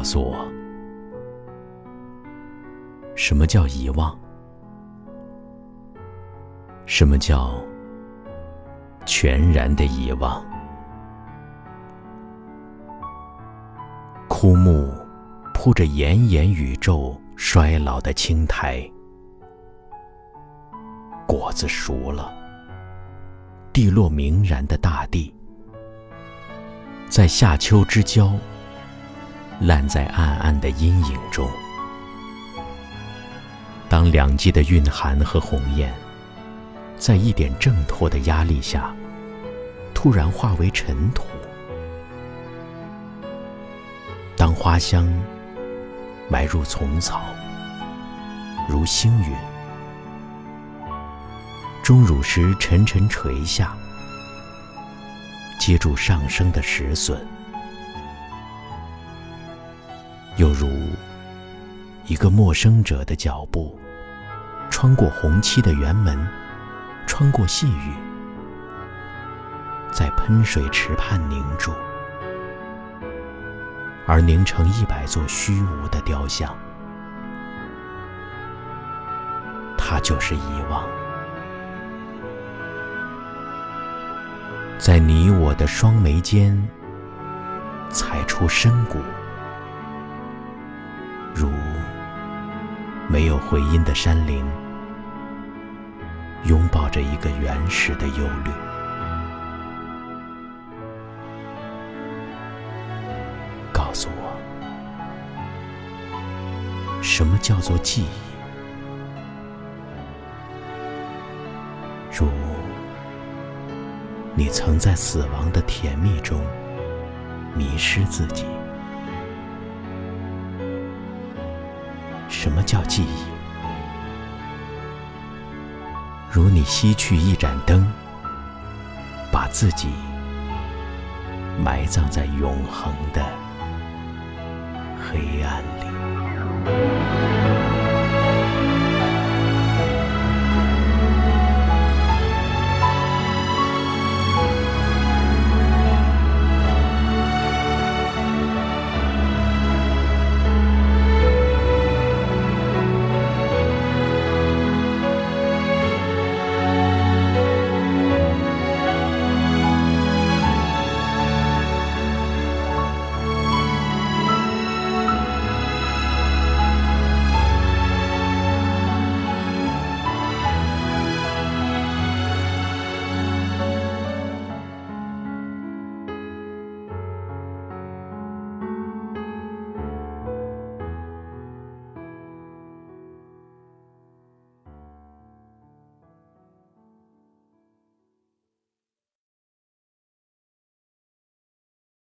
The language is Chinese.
告诉我什么叫遗忘？什么叫全然的遗忘？枯木铺着炎炎宇宙衰老的青苔果子熟了地落明然的大地在夏秋之交烂在暗暗的阴影中。当两季的蕴含和鸿雁，在一点挣脱的压力下，突然化为尘土；当花香埋入丛草，如星云，钟乳石沉沉垂下，接住上升的石笋，又如一个陌生者的脚步。穿过红漆的园门，穿过细雨，在喷水池畔凝住，而凝成一百座虚无的雕像。它就是遗忘，在你我的双眉间踩出深谷，回音的山林，拥抱着一个原始的忧虑。告诉我，什么叫做记忆？如你曾在死亡的甜蜜中迷失自己。什么叫记忆？如你吸去一盏灯，把自己埋葬在永恒的黑暗里。